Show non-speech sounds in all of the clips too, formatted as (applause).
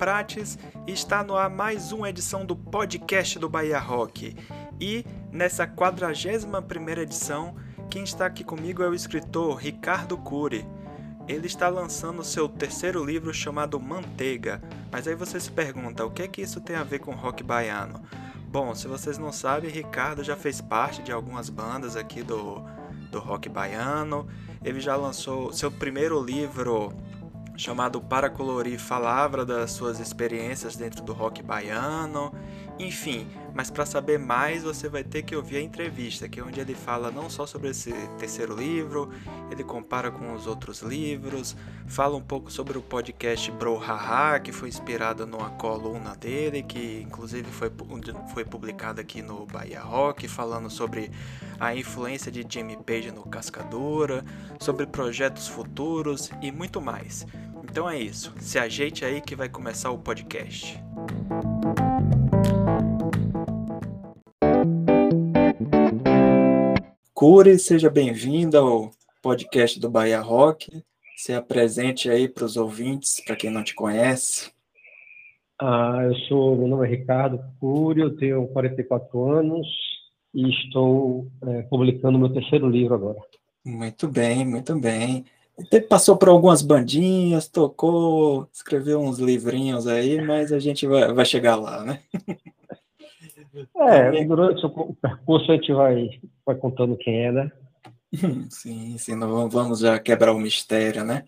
Prates e está no ar mais uma edição do podcast do Bahia Rock. E nessa 41ª edição, quem está aqui comigo é o escritor Ricardo Cury. Ele está lançando seu terceiro livro chamado Manteiga. Mas aí você se pergunta, o que é que isso tem a ver com rock baiano? Bom, se vocês não sabem, Ricardo já fez parte de algumas bandas aqui do, do rock baiano. Ele já lançou seu primeiro livro chamado Para Colorir falava das suas experiências dentro do rock baiano, enfim, mas para saber mais você vai ter que ouvir a entrevista, que é onde ele fala não só sobre esse terceiro livro, ele compara com os outros livros, fala um pouco sobre o podcast Bro Haha, que foi inspirado numa coluna dele, que inclusive foi, foi publicada aqui no Bahia Rock, falando sobre a influência de Jimmy Page no Cascadura, sobre projetos futuros e muito mais. Então é isso. Se ajeite aí que vai começar o podcast. Cure, seja bem-vindo ao podcast do Bahia Rock. Se apresente aí para os ouvintes, para quem não te conhece. Ah, eu sou, meu nome é Ricardo Cury, eu tenho 44 anos e estou é, publicando meu terceiro livro agora. Muito bem, muito bem. Passou por algumas bandinhas, tocou, escreveu uns livrinhos aí, mas a gente vai, vai chegar lá, né? É, (laughs) durante o percurso a gente vai, vai contando quem é, né? (laughs) Sim, sim, não vamos já quebrar o mistério, né?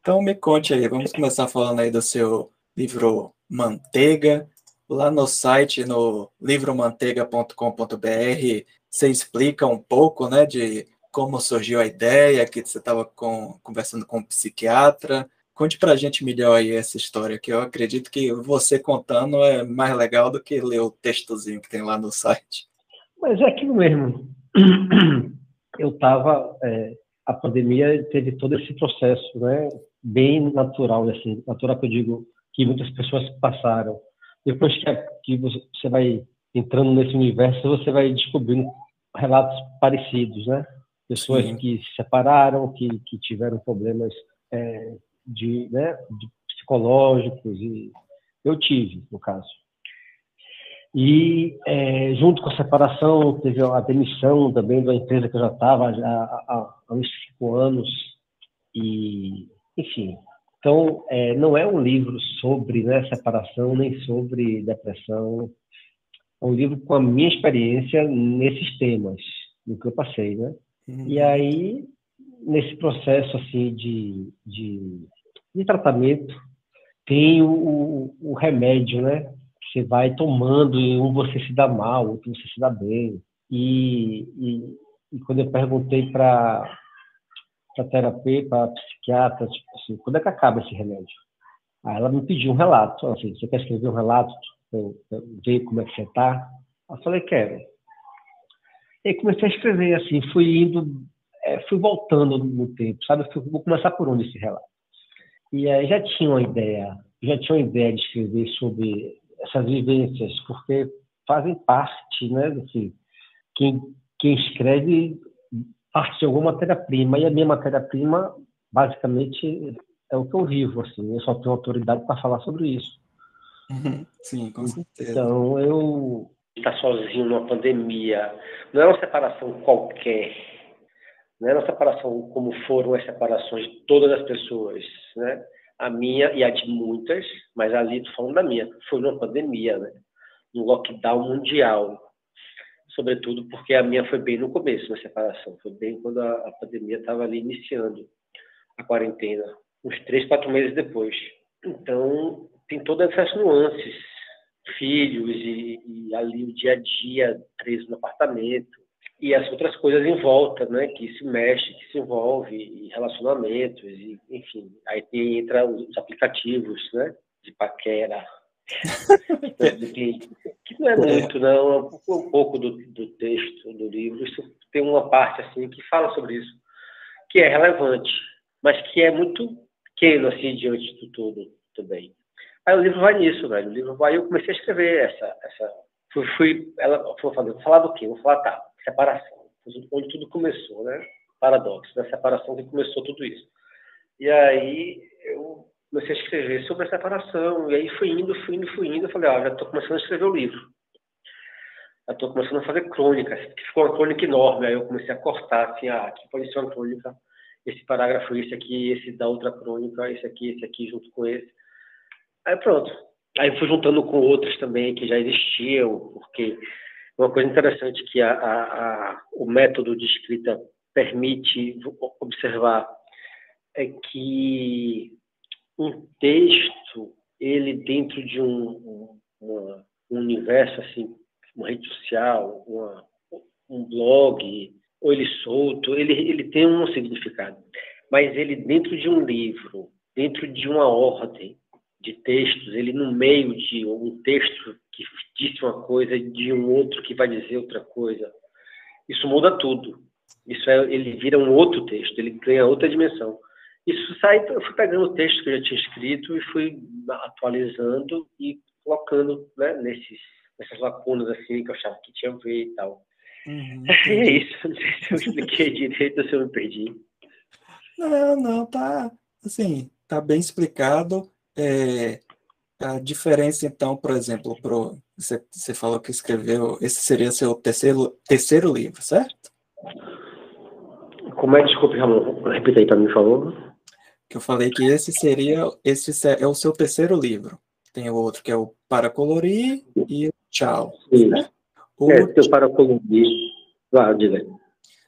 Então me conte aí, vamos começar falando aí do seu livro Manteiga. Lá no site, no livromanteiga.com.br, você explica um pouco, né, de como surgiu a ideia, que você estava conversando com um psiquiatra. Conte para a gente melhor aí essa história, que eu acredito que você contando é mais legal do que ler o textozinho que tem lá no site. Mas é aquilo mesmo. (clears throat) Eu estava. É, a pandemia teve todo esse processo, né? Bem natural, assim. Natural que eu digo que muitas pessoas passaram. Depois que, que você vai entrando nesse universo, você vai descobrindo relatos parecidos, né? Pessoas Sim. que se separaram, que, que tiveram problemas é, de, né, de psicológicos e eu tive, no caso. E é, junto com a separação teve a demissão também da empresa que eu já estava há, há uns cinco anos e enfim. Então é, não é um livro sobre né, separação nem sobre depressão. É um livro com a minha experiência nesses temas, no que eu passei, né? Uhum. E aí, nesse processo assim de, de, de tratamento, tem o, o, remédio, né? Você vai tomando e um você se dá mal, outro você se dá bem. E, e, e quando eu perguntei para para terapeuta, para psiquiatra, tipo assim, quando é que acaba esse remédio? Aí ela me pediu um relato, assim, você quer escrever um relato ver como é que você está? Eu falei, quero. E aí comecei a escrever, assim, fui indo, é, fui voltando no tempo, sabe? Fui, vou começar por onde esse relato. E aí já tinha uma ideia, já tinha uma ideia de escrever sobre essas vivências, porque fazem parte, né? Assim, quem, quem escreve parte de alguma matéria-prima, e a minha matéria-prima, basicamente, é o que eu vivo, assim, eu só tenho autoridade para falar sobre isso. Uhum. Sim, com certeza. Então, eu, está sozinho numa pandemia. Não é uma separação qualquer. Não é uma separação como foram as separações de todas as pessoas, né? A minha e a de muitas, mas ali estou falando da minha. Foi numa pandemia, né? No lockdown mundial. Sobretudo porque a minha foi bem no começo da separação. Foi bem quando a, a pandemia estava ali iniciando a quarentena. Uns três, quatro meses depois. Então, tem todas essas nuances filhos e, e, ali o dia a dia preso no apartamento e as outras coisas em volta, né, que se mexe, que se envolve, e relacionamentos e enfim, aí tem, entra os aplicativos, né, de paquera, (laughs) que, que, não é muito, não, é um, um pouco do, do texto do livro, isso tem uma parte assim que fala sobre isso, que é relevante, mas que é muito pequeno assim diante do todo também. Aí o livro vai nisso, velho. O livro vai. Eu comecei a escrever essa. essa fui, fui ela foi falando, falar do quê? Vou falar, tá, separação. Onde tudo começou, né? Paradoxo, da separação que começou tudo isso. E aí eu comecei a escrever sobre a separação, e aí fui indo, fui indo, fui indo, eu falei, ó, já estou começando a escrever o livro. Já estou começando a fazer crônicas, que ficou uma crônica enorme, aí eu comecei a cortar, assim, ah, aqui pode ser uma crônica, esse parágrafo, esse aqui, esse da outra crônica, esse aqui, esse aqui, junto com esse. Aí pronto. Aí fui juntando com outros também que já existiam, porque uma coisa interessante que a, a, a, o método de escrita permite observar é que um texto, ele dentro de um, um universo, assim, uma rede social, uma, um blog, ou ele solto, ele, ele tem um significado. Mas ele dentro de um livro, dentro de uma ordem de textos, ele no meio de um texto que disse uma coisa de um outro que vai dizer outra coisa, isso muda tudo. Isso é, ele vira um outro texto, ele ganha outra dimensão. Isso sai, eu fui pegando o texto que eu já tinha escrito e fui atualizando e colocando né, nesses, nessas lacunas assim que eu achava que tinha a ver e tal. Uhum. (laughs) É isso, não sei se eu expliquei (laughs) direito ou se eu me perdi. Não, não, tá assim, tá bem explicado. É, a diferença, então, por exemplo, pro, você, você falou que escreveu, esse seria seu terceiro, terceiro livro, certo? Como é? Desculpe, Ramon, repita aí para mim, por favor que eu falei que esse seria, esse é o seu terceiro livro. Tem o outro que é o Para Colorir e o Tchau. Né? O é, o Para Colorir. Ah, diga.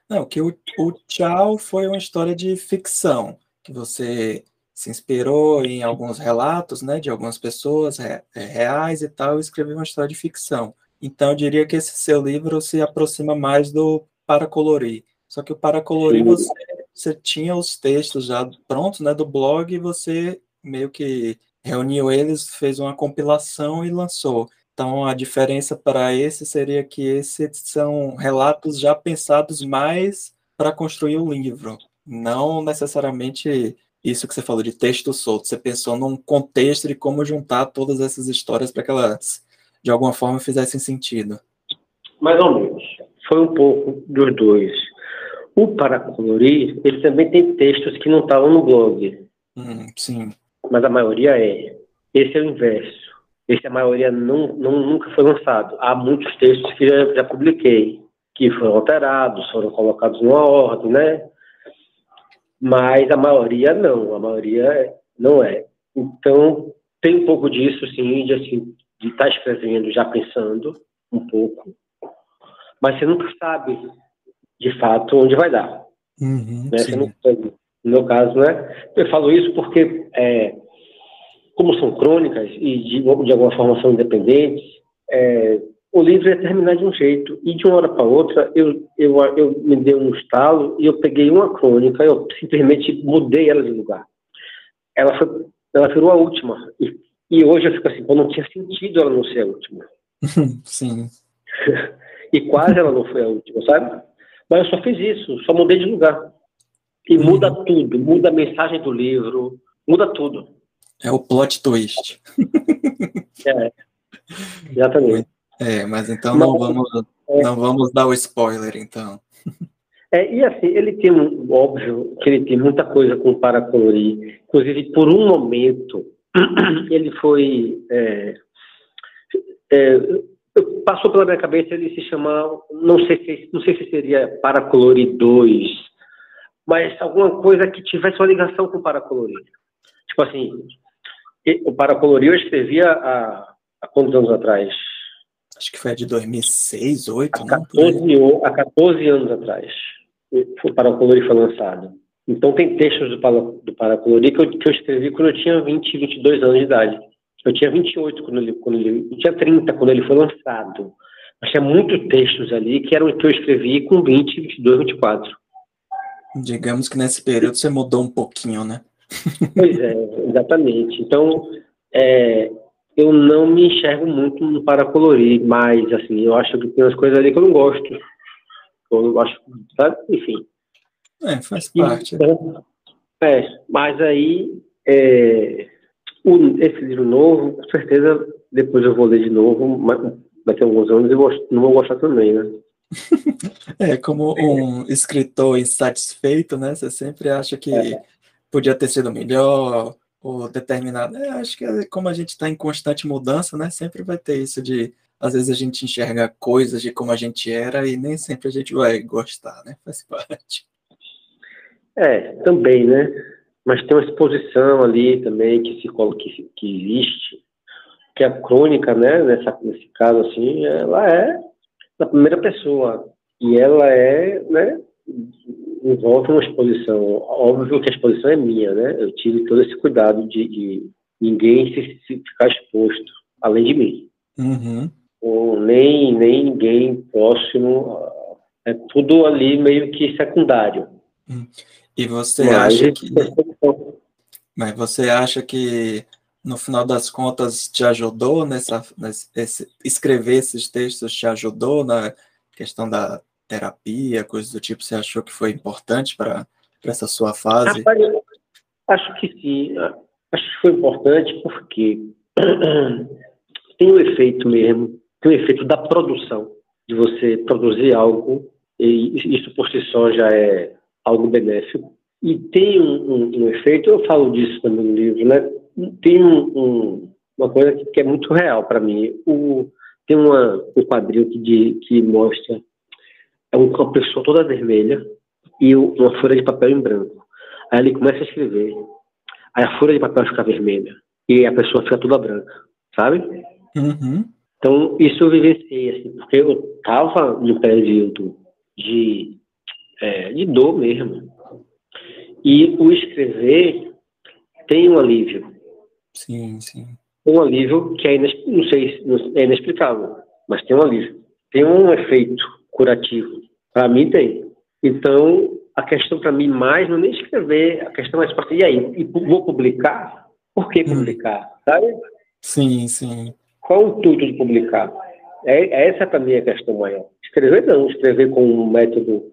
Não, que o, o Tchau foi uma história de ficção, que você se inspirou em alguns relatos, né, de algumas pessoas é, reais e tal, e escreveu uma história de ficção. Então, eu diria que esse seu livro se aproxima mais do Para Colorir. Só que o Para Colorir você você tinha os textos já prontos, né, do blog, e você meio que reuniu eles, fez uma compilação e lançou. Então, a diferença para esse seria que esses são relatos já pensados mais para construir o livro, não necessariamente isso que você falou de texto solto. Você pensou num contexto de como juntar todas essas histórias para que elas, de alguma forma, fizessem sentido. Mais ou menos. Foi um pouco dos dois. O para colorir, ele também tem textos que não estavam no blog. Hum, sim. Mas a maioria é. Esse é o inverso. Esse a maioria não, não, nunca foi lançado. Há muitos textos que já, já publiquei, que foram alterados, foram colocados numa ordem, né? Mas a maioria não, a maioria não é. Então, tem um pouco disso, sim, de assim, de estar tá escrevendo já pensando um pouco, mas você nunca sabe de fato onde vai dar. Uhum, né? no meu caso, né? Eu falo isso porque, é, como são crônicas e de, de alguma forma são independentes, é, o livro ia terminar de um jeito e de uma hora para outra eu, eu, eu me dei um estalo e eu peguei uma crônica, eu simplesmente mudei ela de lugar. Ela foi, ela virou a última e, e hoje eu fico assim, não tinha sentido ela não ser a última. (laughs) Sim. (laughs) e quase ela não foi a última, sabe? Mas eu só fiz isso, só mudei de lugar. E uhum. muda tudo, muda a mensagem do livro, muda tudo. É o plot twist. é, exatamente. É, mas então não, vamos, é, não vamos dar o spoiler, então. É, e assim, ele tem, um, óbvio, que ele tem muita coisa com para colorir. Inclusive, por um momento, (clears throat) ele foi... É, é, passou pela minha cabeça ele se chamar, não sei se, não sei se seria Paracolorir 2, mas alguma coisa que tivesse uma ligação com o Paracolorir. Tipo assim, o Paracolorir eu escrevia há, há quantos anos atrás? Acho que foi de 2006, 2008, há 14, né? há 14 anos atrás. O Paracolorir foi lançado. Então tem textos do, do Paracolorir que eu, que eu escrevi quando eu tinha 20, 22 anos de idade. Eu tinha 28 quando ele, quando ele eu tinha 30 quando ele foi lançado. Mas tinha muitos textos ali que eram que eu escrevi com 20, 22, 24. Digamos que nesse período você mudou um pouquinho, né? Pois é, exatamente. Então, é, eu não me enxergo muito para colorir, mas assim, eu acho que tem umas coisas ali que eu não gosto. Eu não gosto, sabe? Enfim. É, faz parte. Então, é, mas aí é, o, esse livro novo, com certeza, depois eu vou ler de novo, mas daqui a alguns anos eu não vou gostar também, né? (laughs) é, como um escritor insatisfeito, né? Você sempre acha que é. podia ter sido melhor, ou determinado. É, acho que é como a gente está em constante mudança, né? Sempre vai ter isso de às vezes a gente enxerga coisas de como a gente era e nem sempre a gente vai gostar, né? Faz (laughs) parte. É, também, né? Mas tem uma exposição ali também que se que, que existe, que a crônica, né? Nessa, nesse caso assim, ela é da primeira pessoa e ela é, né? Envolve uma exposição. Óbvio que a exposição é minha, né? Eu tive todo esse cuidado de, de ninguém se, se ficar exposto, além de mim. Uhum ou nem, nem ninguém próximo. É tudo ali meio que secundário. Hum. E você Mas acha que. Mas você acha que no final das contas te ajudou nessa, nesse, escrever esses textos te ajudou na questão da terapia, coisas do tipo? Você achou que foi importante para essa sua fase? Rapaz, acho que sim. Acho que foi importante porque (clears throat) tem um efeito mesmo tem o efeito da produção, de você produzir algo, e isso por si só já é algo benéfico. E tem um, um, um efeito, eu falo disso também no livro, né? Tem um, uma coisa que, que, é muito real para mim. O, tem uma, um quadril que, de, que mostra é uma pessoa toda vermelha e uma folha de papel em branco. Aí ele começa a escrever. Aí a folha de papel fica vermelha e a pessoa fica toda branca, sabe? Uhum. Então, isso eu vivenciei, assim, porque eu estava no período de, é, de dor mesmo. E o escrever tem um alívio. Sim, sim. Um alívio que é, não sei, é inexplicável, mas tem um alívio. Tem um efeito curativo. Para mim tem. Então, a questão para mim mais não é nem escrever, a questão é, e aí, e vou publicar? Por que hum. publicar? Sabe? Sim, sim. Qual o intuito de publicar? É, essa para mim é a questão maior. Escrever não, escrever com um método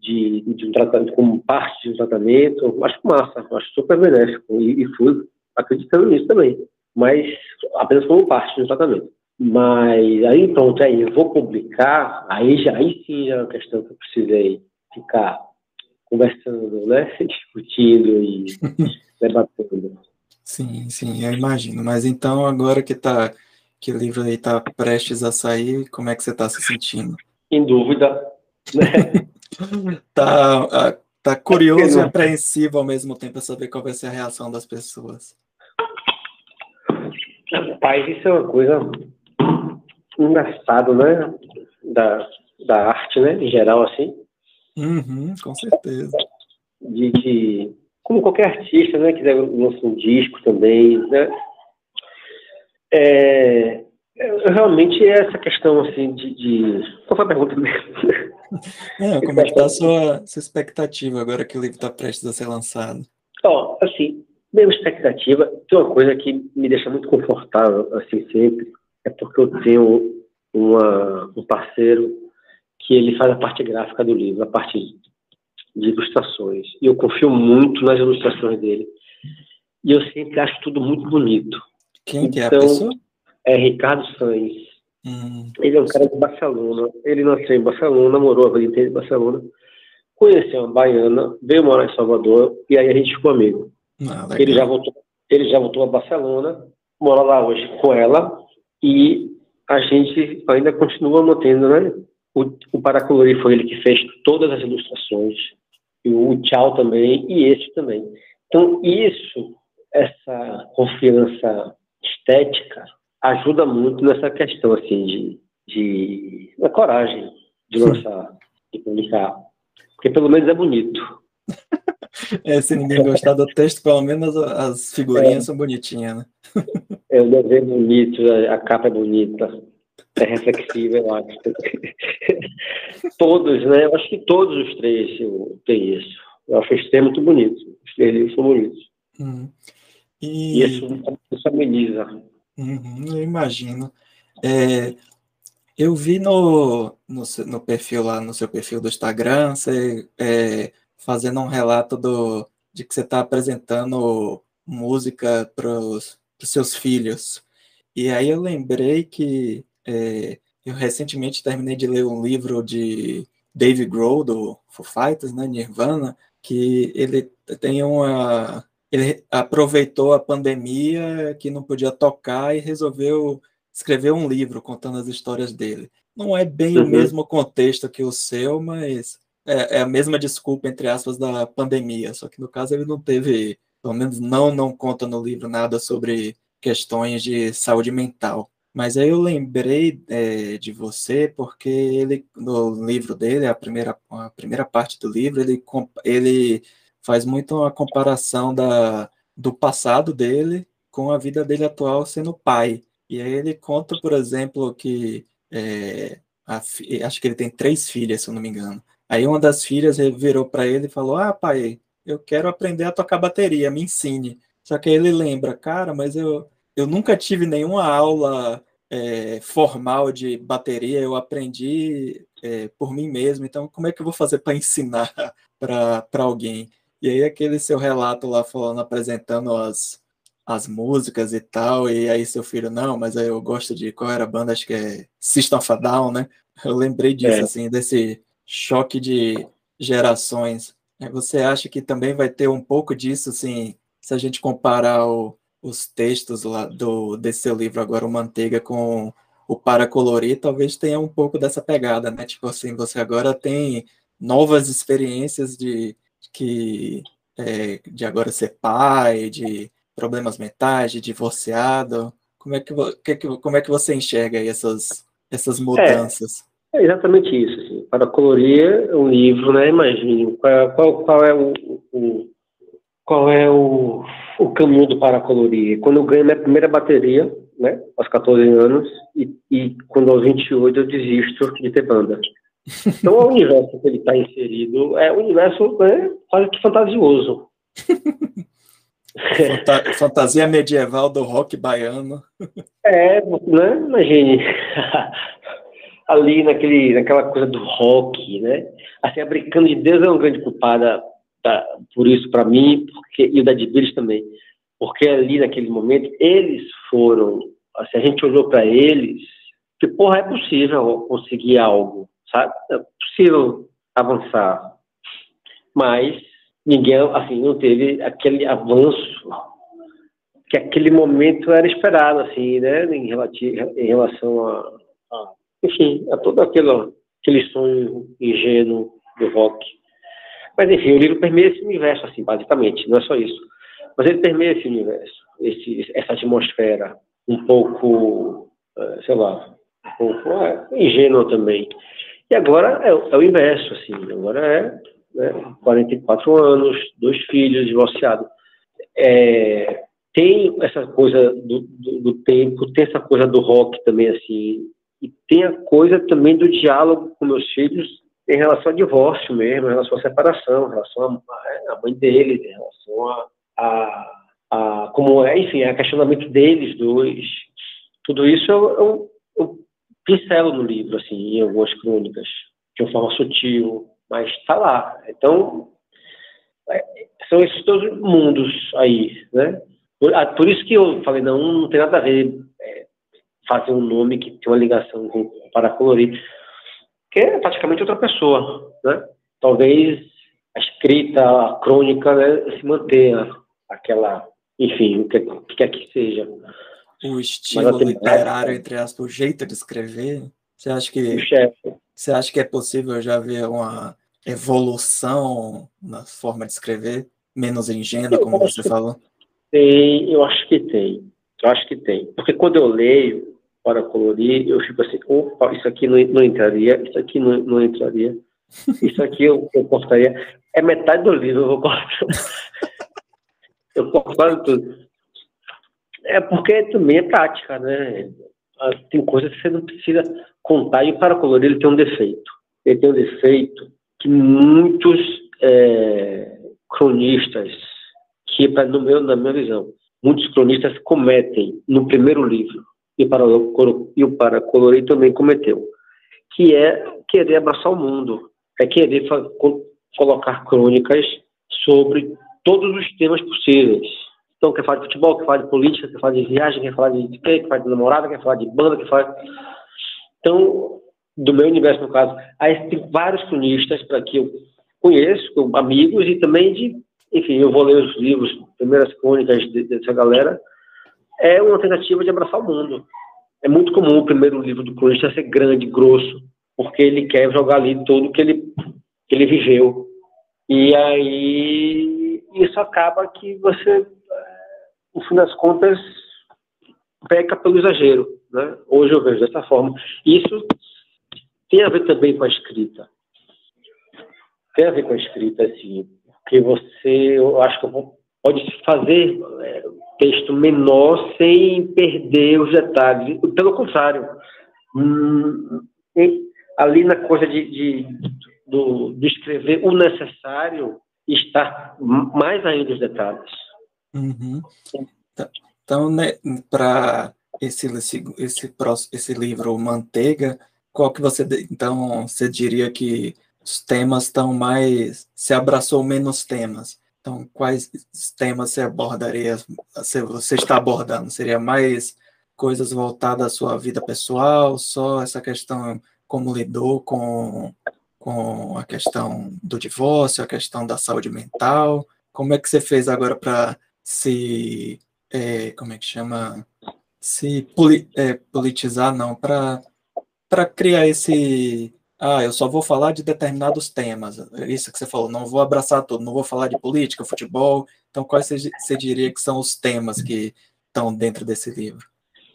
de, de um tratamento, como parte de um tratamento, acho massa, acho super benéfico e, e fui acreditando nisso também, mas apenas como parte de um tratamento. Mas aí pronto, aí eu vou publicar, aí, já, aí sim é uma questão que eu precisei ficar conversando, né, (laughs) discutindo e (laughs) debatendo. Sim, sim, eu imagino. Mas então agora que está que o livro aí está prestes a sair, como é que você está se sentindo? Em dúvida, né? (laughs) tá, tá curioso e apreensivo ao mesmo tempo a saber qual vai ser a reação das pessoas. Rapaz, isso é uma coisa engraçada, né? Da, da arte, né? Em geral, assim. Uhum, com certeza. De, de, como qualquer artista, né? Quiser lançar um disco também, né? É, realmente é essa questão assim de, de... Qual foi a pergunta mesmo? É, (laughs) como é que está a sua, sua expectativa agora que o livro está prestes a ser lançado? Ó, oh, assim, minha expectativa, tem uma coisa que me deixa muito confortável, assim, sempre, é porque eu tenho uma, um parceiro que ele faz a parte gráfica do livro, a parte de ilustrações. E eu confio muito nas ilustrações dele. E eu sempre acho tudo muito bonito. Quem que é a então, pessoa? É Ricardo Sainz. Hum. Ele é um cara de Barcelona. Ele nasceu em Barcelona, morou a vida inteira em Barcelona. Conheceu uma baiana, veio morar em Salvador e aí a gente ficou amigo. Ah, ele já voltou, ele já voltou a Barcelona, mora lá hoje com ela e a gente ainda continua mantendo, né? O, o foi ele que fez todas as ilustrações, e o Tchau também, e esse também. Então, isso, essa confiança estética ajuda muito nessa questão assim de, de da coragem de lançar, de publicar, porque pelo menos é bonito. (laughs) É, se ninguém gostar do texto, pelo menos as figurinhas é, são bonitinhas, né? (laughs) É, o desenho bonito, a capa é bonita, é reflexiva, eu acho. (laughs) todos, né? Eu acho que todos os três têm isso. Eu acho que é muito bonito. Os três livros são bonitos. Hum. E... e isso, isso ameniza. Uhum, eu imagino. É, eu vi no, no, no, perfil lá, no seu perfil do Instagram, você é, fazendo um relato do, de que você está apresentando música para os seus filhos. E aí eu lembrei que é, eu recentemente terminei de ler um livro de Dave Grohl, do Foo Fighters, né, Nirvana, que ele tem uma ele aproveitou a pandemia que não podia tocar e resolveu escrever um livro contando as histórias dele. Não é bem uhum. o mesmo contexto que o seu, mas é, é, a mesma desculpa, entre aspas, da pandemia. Só que no caso ele não teve, pelo menos não, não conta no livro nada sobre questões de saúde mental. Mas aí eu lembrei é, de você porque ele, no livro dele, a primeira, a primeira parte do livro, ele, ele faz muito uma comparação da, do passado dele com a vida dele atual sendo pai. E aí ele conta, por exemplo, que é, a, acho que ele tem três filhas, se eu não me engano. Aí uma das filhas virou para ele e falou: Ah, pai, eu quero aprender a tocar bateria, me ensine. Só que aí ele lembra, cara, mas eu, eu nunca tive nenhuma aula é, formal de bateria, eu aprendi é, por mim mesmo, então como é que eu vou fazer para ensinar (laughs) para alguém? E aí aquele seu relato lá falando, apresentando as, as músicas e tal, e aí seu filho, não, mas aí eu gosto de, qual era a banda, acho que é System of a Down, né? Eu lembrei disso, é. assim, desse choque de gerações. Você acha que também vai ter um pouco disso, assim, se a gente comparar o, os textos lá do, desse seu livro agora, o Manteiga, com o Para Colorir, talvez tenha um pouco dessa pegada, né? Tipo assim, você agora tem novas experiências de que é, de agora ser pai, de problemas mentais, de divorciado. Como é que, que, como é que você enxerga aí essas, essas mudanças? É, é exatamente isso. Assim. Para colorir um livro, né? Imagine qual, qual, qual é o, o, qual é o o caminho do paracolorir. Quando eu ganho minha primeira bateria, né, aos 14 anos, e, e quando aos 28 eu desisto de ter banda. Então, o universo que ele está inserido é um universo né, quase que fantasioso. (laughs) Fantasia medieval do rock baiano. É, né? Imagine. (laughs) Ali naquele, naquela coisa do rock, né? Assim, a Brincando de Deus é uma grande culpada tá, por isso para mim, porque, e o da Dibiris também, porque ali naquele momento eles foram, assim, a gente olhou para eles, que porra, é possível conseguir algo, sabe? É possível avançar, mas ninguém, assim, não teve aquele avanço que aquele momento era esperado, assim, né, em, relativo, em relação a, a, enfim, a todo aquele, aquele sonho ingênuo do rock. Mas, enfim, o livro permeia esse universo, assim, basicamente, não é só isso. Mas ele permeia esse universo, esse, essa atmosfera um pouco, eh, sei lá, um pouco é, ingênua também. E agora é, é, o inverso, assim, agora é né, 44 anos, dois filhos, divorciado. É, tem essa coisa do, do, do, tempo, tem essa coisa do rock também, assim, e tem a coisa também do diálogo com meus filhos em relação ao divórcio mesmo, em relação à separação, em relação à mãe deles, em relação a, a, a como é, enfim, a questionamento deles dois. Tudo isso eu, eu, eu pincelo no livro, assim, em algumas crônicas, de uma forma sutil, mas está lá. Então, é, são esses dois mundos aí, né? Por, ah, por, isso que eu falei, não, não tem nada a ver é, fazer um nome que tem uma ligação com, para colorir que é praticamente outra pessoa, né? Talvez a escrita, a crônica, né, se mantenha aquela, enfim, o que, quer que seja. O estilo literário, entre aspas, o jeito de escrever, você acha que você acha que é possível já ver uma evolução na forma de escrever, menos ingênua, como você falou? Tem, eu acho que tem. Eu acho que tem. Porque quando eu leio, para colorir, eu fico assim, opa, isso aqui não, não entraria, isso aqui não, não entraria, (laughs) isso aqui eu, eu cortaria. É metade do livro, eu vou cortar. (laughs) eu corto quase tudo. É porque também é prática, né? Ah, tem coisas que você não precisa contar, e o para colorir ele tem um defeito. Ele tem um defeito que muitos é, cronistas, que no meu, na minha visão, muitos cronistas cometem no primeiro livro e, para, e para colorir também cometeu, que é querer abraçar o mundo, é querer colocar crônicas sobre todos os temas possíveis. Então, quer falar de futebol, quer falar de política, quer falar de viagem, quer falar de quê, quer falar de namorada, quer falar de banda, quer falar... Então, do meu universo, no caso, aí tem vários cronistas para que eu conheço, amigos, e também de, enfim, eu vou ler os livros primeiras crônicas dessa galera, é uma tentativa de abraçar o mundo. É muito comum o primeiro livro do cronista ser grande, grosso, porque ele quer jogar ali tudo que ele, que ele viveu. E aí isso acaba que você, no fim das contas, peca pelo exagero. Né? Hoje eu vejo dessa forma. Isso tem a ver também com a escrita. Tem a ver com a escrita, assim, porque você, eu acho que pode fazer é, texto menor sem perder os detalhes. Pelo contrário, hum, ali na coisa de, de, do, de escrever o necessário está mais ainda os detalhes. Uhum. Então, né, para esse, esse, esse, esse livro Manteiga, qual que você, então, você diria que os temas estão mais, se abraçou menos temas? Então, quais temas você abordaria, você está abordando? Seria mais coisas voltadas à sua vida pessoal, só essa questão como lidou com, com a questão do divórcio, a questão da saúde mental? Como é que você fez agora para se, é, como é que chama, se poli, é, politizar, não, para criar esse ah, eu só vou falar de determinados temas. É isso que você falou, não vou abraçar tudo, não vou falar de política, futebol. Então, quais você, você diria que são os temas que estão dentro desse livro?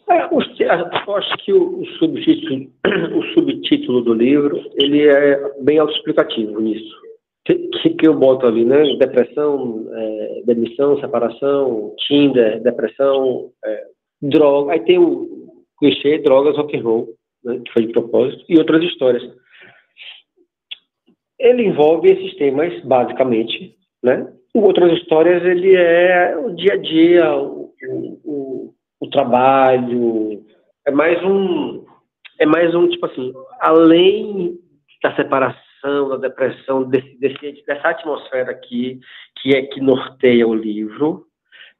É, eu acho que o, subtítulo, (clears throat) o subtítulo do livro ele é bem autoexplicativo nisso. Que, que eu boto ali, né? Depressão, é, demissão, separação, Tinder, depressão, é, droga. Aí tem o clichê, drogas, rock and roll, né, que foi de propósito, e outras histórias ele envolve esses temas, basicamente, né? Em outras histórias, ele é o dia a dia, o, o, o, trabalho, é mais um, é mais um, tipo assim, além da separação, da depressão, desse, desse, dessa atmosfera aqui, que é que norteia o livro,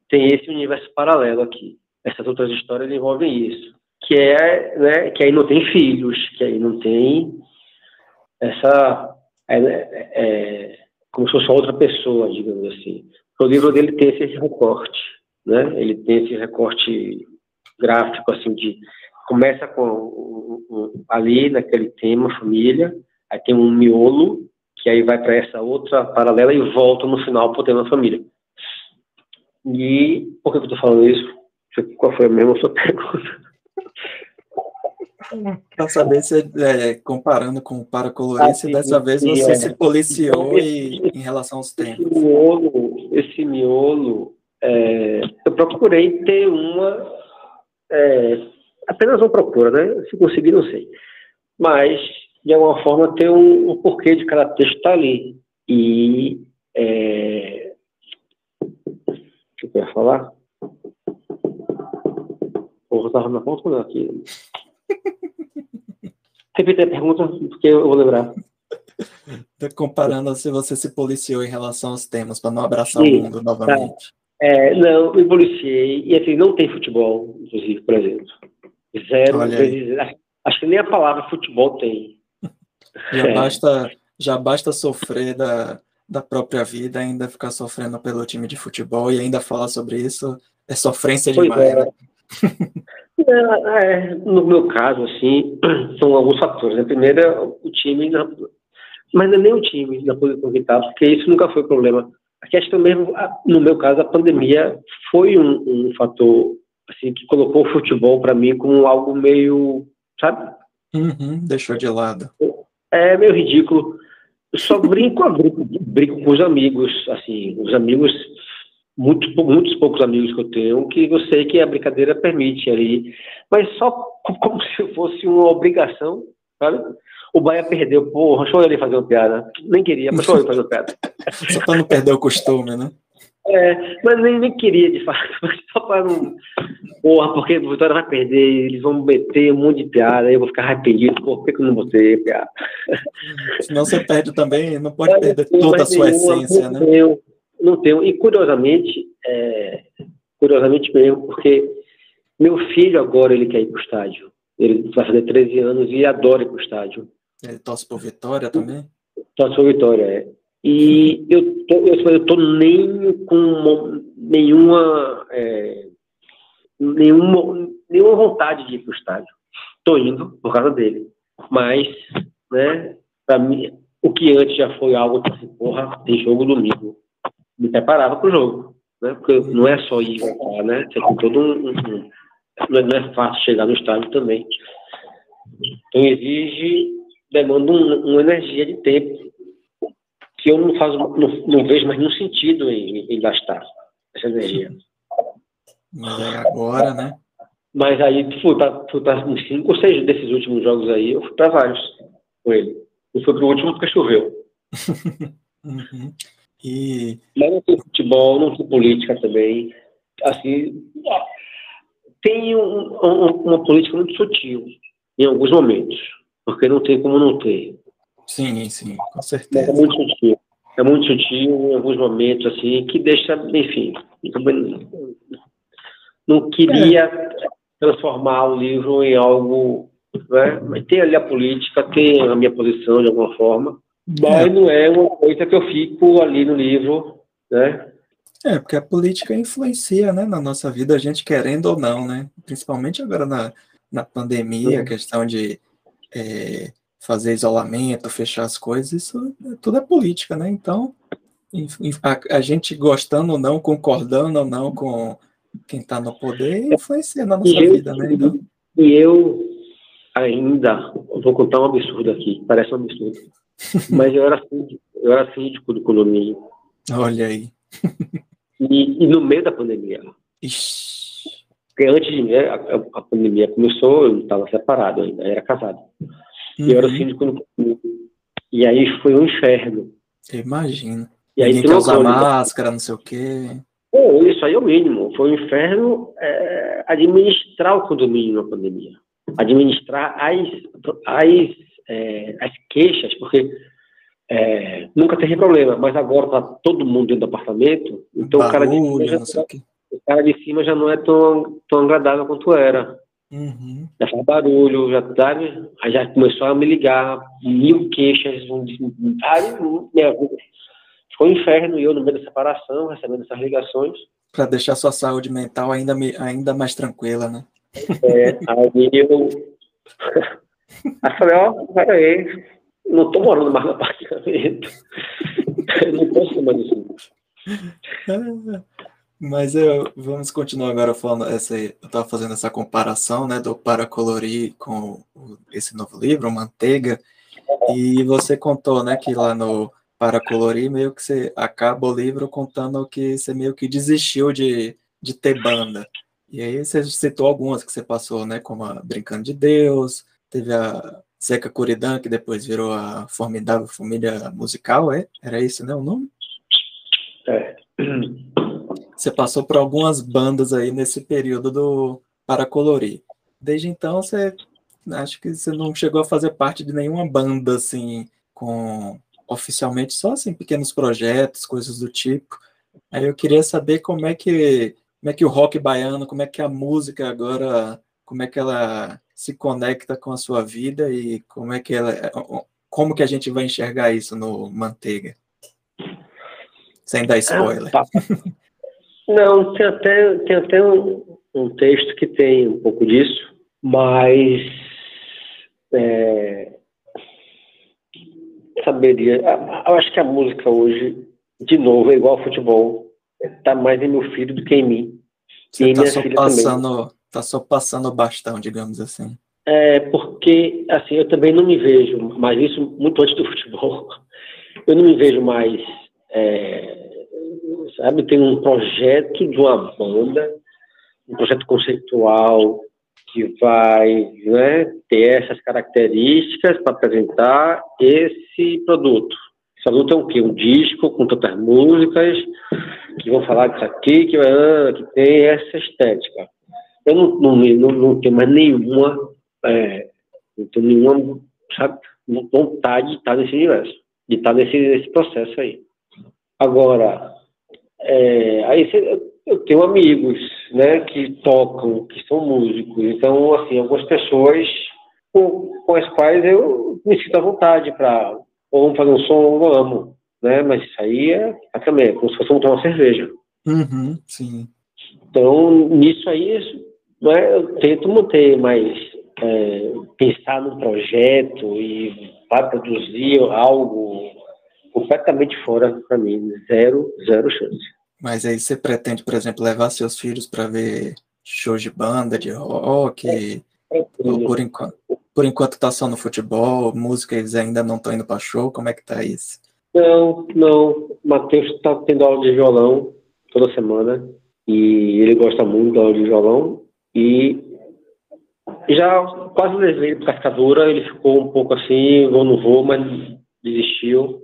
tem esse universo paralelo aqui. Essas outras histórias envolvem isso, que é, né, que aí não tem filhos, que aí não tem essa é, é, é, como se fosse outra pessoa, digamos assim. O livro dele tem esse recorte, né? Ele tem esse recorte gráfico, assim, de começa com ali naquele tema família, aí tem um miolo que aí vai para essa outra paralela e volta no final para o tema família. E por que eu estou falando isso? Qual foi a mesma sua (laughs) pergunta? Para saber se, é, comparando com o Paracolorir, se dessa vez você é. se policiou e, em relação aos tempos. Esse miolo, esse miolo é, eu procurei ter uma. É, apenas uma procura, né? Se conseguir, não sei. Mas, de alguma forma, ter um, um porquê de cada texto estar tá ali. E. É, o que eu ia falar? Vou botar na ponta aqui. Repita a pergunta, porque eu vou lembrar. Comparando se você se policiou em relação aos temas, para não abraçar Sim, o mundo novamente. Tá. É, não, me policiei. E assim, não tem futebol, inclusive, por exemplo. Zero vezes. Acho que nem a palavra futebol tem. Já, é. basta, já basta sofrer da, da própria vida, ainda ficar sofrendo pelo time de futebol e ainda falar sobre isso. É sofrência pois demais, é. né? (laughs) É, é, no meu caso, assim, (clears throat) são alguns fatores. A primeira, é o time, mas não é nem o time na posição que está, porque isso nunca foi problema. A questão mesmo, no meu caso, a pandemia foi um, um fator assim que colocou o futebol para mim como algo meio, sabe? Uhum, deixou de lado. É meio ridículo. Eu só brinco, brinco, brinco com os amigos, assim, os amigos muito, muitos poucos amigos que eu tenho que eu sei que a brincadeira permite ali, mas só como (laughs) se fosse uma obrigação, sabe? O Bahia perdeu, porra, deixa eu ali fazer uma piada. Nem queria, mas deixa eu fazer uma piada. (laughs) só para não perder o costume, né? É, mas nem, nem queria de fato, (laughs) só para não. Porra, porque a Vitória vai perder, eles vão meter um monte de piada, aí eu vou ficar arrependido, por que, que eu não botei piada? Senão você perde também, não pode é, perder toda a sua essência, né? Eu, não tenho. E curiosamente, é, curiosamente mesmo, porque meu filho agora ele quer ir para o estádio. Ele vai fazer 13 anos e adora ir para o estádio. Ele torce por Vitória também? Torce por Vitória, é. E eu tô, eu, eu tô nem com nenhuma, é, nenhuma, nenhuma vontade de ir para o estádio. Estou indo por causa dele. Mas, né, para mim, o que antes já foi algo assim, porra, tem jogo domingo. Me preparava para o jogo. Né? Porque não é só ir jogar, né? Você tem todo um, um não é fácil chegar no estádio também. Então exige, demanda um, uma energia de tempo que eu não, faço, não, não vejo mais nenhum sentido em, em gastar essa energia. Mas é agora, né? Mas aí fui para cinco ou seis desses últimos jogos aí, eu fui para vários com ele. Eu fui para o último porque choveu. (laughs) uhum. E... Mas não tem futebol, não tem política também. Assim, tem um, um, uma política muito sutil em alguns momentos, porque não tem como não ter. Sim, sim, com certeza. É muito sutil. É muito sutil em alguns momentos, assim, que deixa, enfim, não queria é. transformar o livro em algo, né? Mas tem ali a política, tem a minha posição de alguma forma, mas é. não é uma coisa que eu fico ali no livro, né? É, porque a política influencia, né, na nossa vida, a gente querendo ou não, né? Principalmente agora na, na pandemia, a questão de é, fazer isolamento, fechar as coisas, isso é, tudo é política, né? Então, a, a, gente gostando ou não, concordando ou não com quem está no poder, influencia na nossa eu, vida, né? Então... E eu ainda, vou contar um absurdo aqui, parece um absurdo, (laughs) mas eu era síndico, eu era síndico do condomínio. Olha aí. E, e no meio da pandemia. Ixi. Porque antes de mim, a, a pandemia começou, eu estava separado ainda, era casado. Uhum. E eu era uhum. síndico no E aí foi um inferno. Imagina. E aí Ninguém quer usar máscara, não sei o quê. Pô, isso aí é o mínimo. Foi um inferno é, administrar o condomínio na pandemia. Administrar as, as, é, as queixas, porque é, nunca teve problema, mas agora está todo mundo dentro do apartamento, então Barulho, o, cara de cima já, tá o cara de cima já não é tão, tão agradável quanto era. Uhum. Já faz barulho, já, sabe? Aí já começou a me ligar, mil queixas, um, aí, minha, foi um inferno e eu no meio da separação, recebendo essas ligações. Para deixar sua saúde mental ainda, ainda mais tranquila, né? É, aí eu. (laughs) aí falei, ó, peraí, não estou morando mais no apartamento. não posso mais assim. Mas eu, vamos continuar agora falando essa. Eu estava fazendo essa comparação, né, do para colorir com esse novo livro, Manteiga, e você contou, né, que lá no para colorir meio que você acaba o livro contando que você meio que desistiu de, de ter banda. E aí você citou algumas que você passou, né, como a Brincando de Deus, teve a Zeca Curidan, que depois virou a formidável família musical, é? Era isso, né, o nome? É. Você passou por algumas bandas aí nesse período do para colorir. Desde então, você acho que você não chegou a fazer parte de nenhuma banda assim com oficialmente só assim pequenos projetos, coisas do tipo. Aí eu queria saber como é que como é que o rock baiano, como é que a música agora, como é que ela se conecta com a sua vida e como é que ela, como que a gente vai enxergar isso no Manteiga? Sem dar spoiler. Ah, Não, tem até, tem até um, um, texto que tem um pouco disso, mas é, saberia. Eu acho que a música hoje, de novo, é igual ao futebol. Está mais em meu filho do que em mim. Você está só passando, também. Tá só passando o bastão, digamos assim. É, porque, assim, eu também não me vejo, mas isso muito antes do (laughs) futebol, eu não me vejo mais, é, sabe, tem um projeto de uma banda, um projeto conceitual que vai né, ter essas características para apresentar esse produto. Esse produto é o quê? Um disco com tantas músicas que vão falar disso aqui, que, que tem essa estética eu não, não, não, não tenho mais nenhuma, é, não tenho nenhuma sabe, vontade de estar nesse universo, de estar nesse, nesse processo aí. Agora, é, aí eu tenho amigos, né, que tocam, que são músicos, então, assim, algumas pessoas com, com as quais eu me sinto à vontade para, ou vamos fazer um som, ou vamos, né, mas isso aí é, é também, é como se fosse tomar uma cerveja. Uhum, sim. Então, nisso aí, né, eu tento manter mais, é, pensar no projeto e vai produzir algo completamente fora para mim, zero, zero chance. Mas aí você pretende, por exemplo, levar seus filhos para ver shows de banda, de rock? É, por enquanto, por enquanto tá só no futebol, música, eles ainda não estão indo para show, como é que tá isso? Não, não. O Matheus está tendo aula de violão toda semana e ele gosta muito da aula de violão e já quase levei para cascadura, ele ficou um pouco assim, vou não vou, mas desistiu.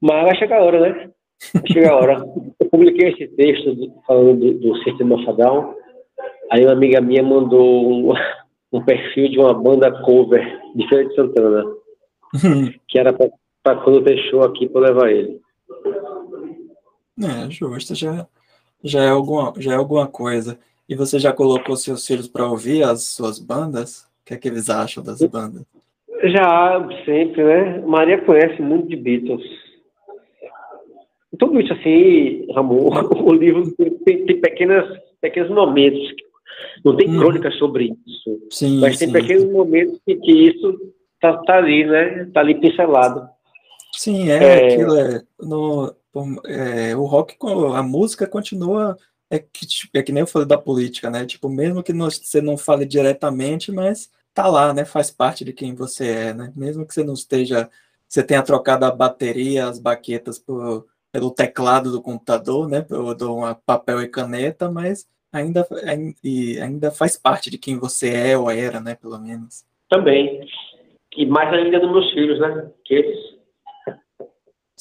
Mas vai chegar a hora, né? Chega a hora. (laughs) Eu publiquei esse texto falando do, do Sistema Fadal, aí uma amiga minha mandou um, (laughs) um perfil de uma banda cover de Feira de Santana, que era para quando fechou aqui para levar ele. É, justo, já, já, é alguma, já é alguma coisa. E você já colocou seus filhos para ouvir as suas bandas? O que é que eles acham das bandas? Já, sempre, né? Maria conhece muito de Beatles. Tudo isso assim, Ramon, (laughs) o livro tem, tem pequenas, pequenos momentos. Não tem hum. crônicas sobre isso. Sim, mas tem sim. pequenos momentos que, que isso tá, tá ali, né? Tá ali pincelado. Sim, é, é... aquilo. É, no, é, o rock, a música continua. É que, tipo, é que nem eu falei da política, né? Tipo, mesmo que você não fale diretamente, mas tá lá, né? Faz parte de quem você é, né? Mesmo que você não esteja. Você tenha trocado a bateria, as baquetas por, pelo teclado do computador, né? Por, do papel e caneta, mas ainda, ainda faz parte de quem você é ou era, né? Pelo menos. Também. E mais ainda dos meus filhos, né? Que eles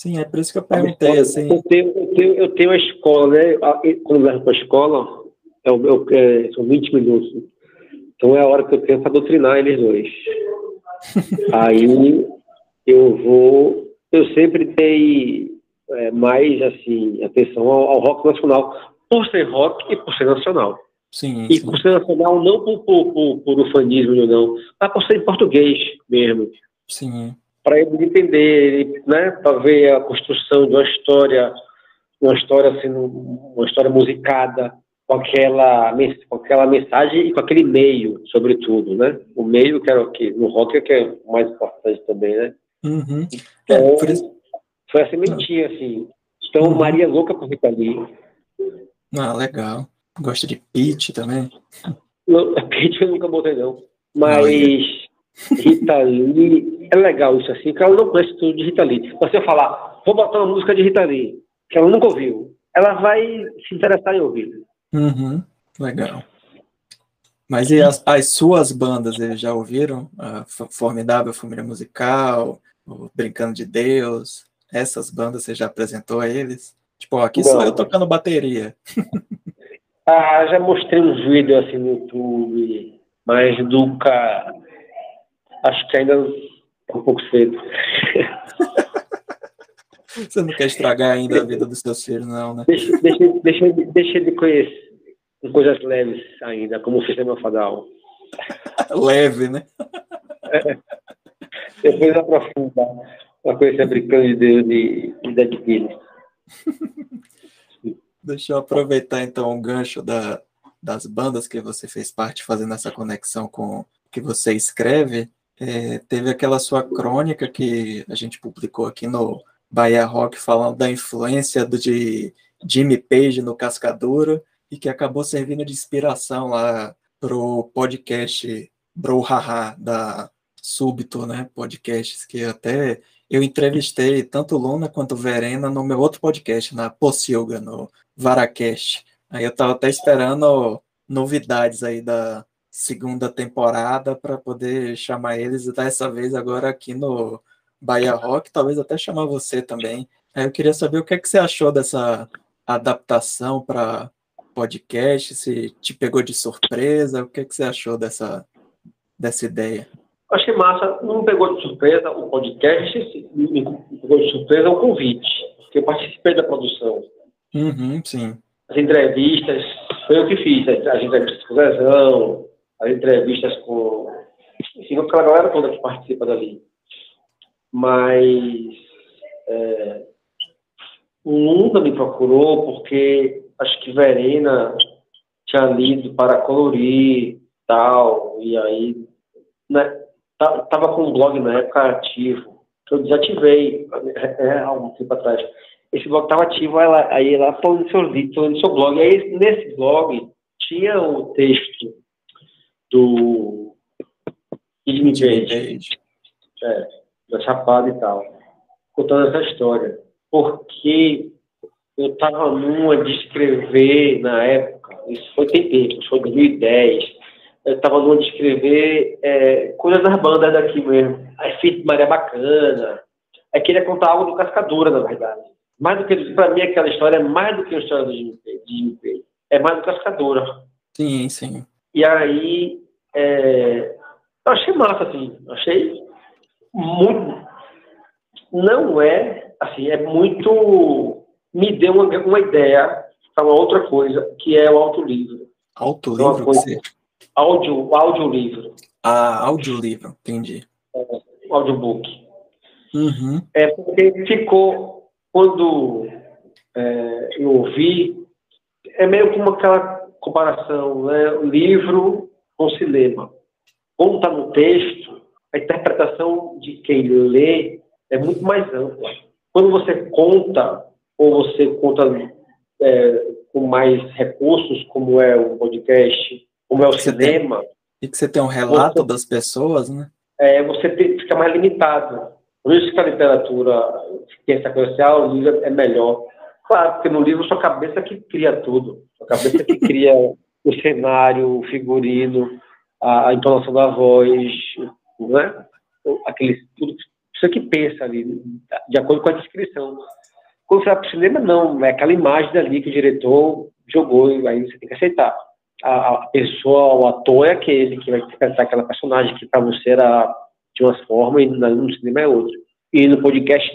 Sim, é por isso que eu perguntei, assim. Eu tenho, eu tenho, eu tenho a escola, né? Quando eu levo para a escola, é, é, é, são 20 minutos. Então é a hora que eu tenho para doutrinar eles dois. (laughs) Aí eu vou. Eu sempre dei é, mais assim, atenção ao, ao, rock nacional, por ser rock e por ser nacional. Sim, e sim. por ser nacional, não por, por, por, por ufanismo, não, mas por ser em português mesmo. Sim para ele entender, né, para ver a construção de uma história, uma história assim, uma história musicada com aquela, com aquela mensagem e com aquele meio, sobretudo, né? O meio que era o que no rock é que é o mais importante também, né? Uhum. Então, é, isso... foi a sementinha, assim. Então, uhum. Maria louca por Rita Lee. Ah, legal. Gosta de Pete também? Não, (laughs) Pete eu nunca botei, não. Mas Rita Lee, é legal isso assim, que ela não conhece tudo de Rita Lee. Você falar, vou botar uma música de Rita Lee, que ela nunca ouviu, ela vai se interessar em ouvir. Uhum, legal. Mas e as, as suas bandas, eles já ouviram? A Formidável Família Musical, Brincando de Deus, essas bandas você já apresentou a eles? Tipo, ó, aqui não. sou eu tocando bateria. (laughs) ah, já mostrei uns vídeos assim no YouTube, mas nunca acho que ainda é um pouco cedo. Você não quer estragar ainda a vida dos seus filhos, não, né? Deixa, deixa, deixa, deixa de conhecer coisas leves ainda, como o sistema fadal. (laughs) Leve, né? É. (laughs) Depois aprofundar para conhecer brincando de Deus e, e da Guinness. Deixa eu aproveitar então o gancho da, das bandas que você fez parte, fazendo essa conexão com o que você escreve. É, teve aquela sua crônica que a gente publicou aqui no Bahia Rock, falando da influência do, de Jimmy Page no Cascadura, e que acabou servindo de inspiração lá pro podcast Bro Haha da Súbito, né? Podcasts que até eu entrevistei tanto Luna quanto Verena no meu outro podcast, na Pocilga, no Varacast. Aí eu tava até esperando novidades aí da, segunda temporada para poder chamar eles e dessa vez agora aqui no Bahia Rock, talvez até chamar você também. Eu queria saber o que, é que você achou dessa adaptação para podcast, se te pegou de surpresa, o que, é que você achou dessa, dessa ideia? Achei massa, não me pegou de surpresa o podcast, me pegou de surpresa o convite, porque eu participei da produção. Uhum, sim. As entrevistas, foi eu que fiz, as entrevistas com o Zezão, as entrevistas com, enfim, com aquela galera toda que participa dali. Mas é, Lunda me procurou porque acho que Verena tinha lido para colorir tal, e aí né, tava com um blog na época ativo, que eu desativei é, é, há um tempo atrás. Esse blog estava ativo, ela, aí ela falou no seu, seu blog. Aí nesse blog tinha o texto do Jimmy Page, é, da Chapada e tal, contando essa história. Porque eu estava numa de escrever na época, isso foi tem tempo, isso foi 2010, eu estava numa de escrever é, coisas das bandas daqui mesmo. Aí fiz Maria Bacana, aí queria contar algo do Cascadura, na verdade. Mais do que, para mim, aquela história é mais do que a história do Jimmy é mais do Cascadura. Sim, sim. E aí, é, eu achei massa, assim, achei muito. Não é, assim, é muito. Me deu uma, uma ideia para uma outra coisa, que é o autolivro. Autolivro? Coisa, áudio, audiolivro. Ah, audiolivro, entendi. É, audiobook. Uhum. É porque ficou, quando é, eu ouvi, é meio como aquela comparação, né? livro com cinema. Como está no texto, a interpretação de quem lê é muito mais ampla. Quando você conta, ou você conta é, com mais recursos, como é o podcast, como é o cinema. Tem, e que você tem um relato você, das pessoas, né? É, você tem, fica mais limitado. Por isso que a literatura, ciência comercial, o livro é melhor. Claro, porque no livro sua cabeça que cria tudo. Sua cabeça que cria (laughs) o cenário, o figurino, a, entonação da voz, né? Aquele, tudo, você que pensa ali, de acordo com a descrição. Quando você vai para o cinema, não, é aquela imagem dali que o diretor jogou, e aí você tem que aceitar. A, a pessoa, o ator é aquele que vai interpretar aquela personagem que para você era de uma forma e no cinema é outra. E no podcast,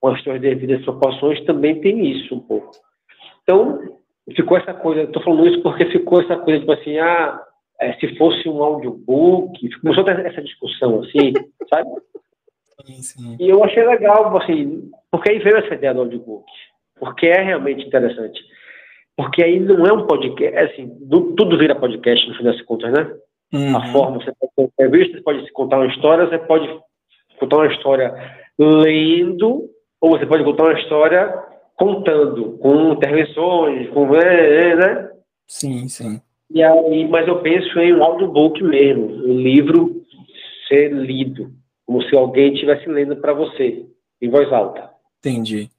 com as suas devidas proporções, também tem isso um pouco. Então, ficou essa coisa, estou falando isso porque ficou essa coisa, tipo assim, ah, é, se fosse um audiobook, começou ter essa discussão, assim, (laughs) sabe? Sim, sim. E eu achei legal, assim, porque aí veio essa ideia do audiobook, porque é realmente interessante. Porque aí não é um podcast, é assim, do, tudo vira podcast no final das contas, né? Uhum. A forma, você pode ter entrevista, você pode contar uma história, você pode contar uma história lendo, ou você pode contar uma história contando, com intervenções, com, né? Sim, sim. E aí, mas eu penso em um audiobook mesmo, um livro ser lido, como se alguém estivesse lendo para você, em voz alta. Entendi.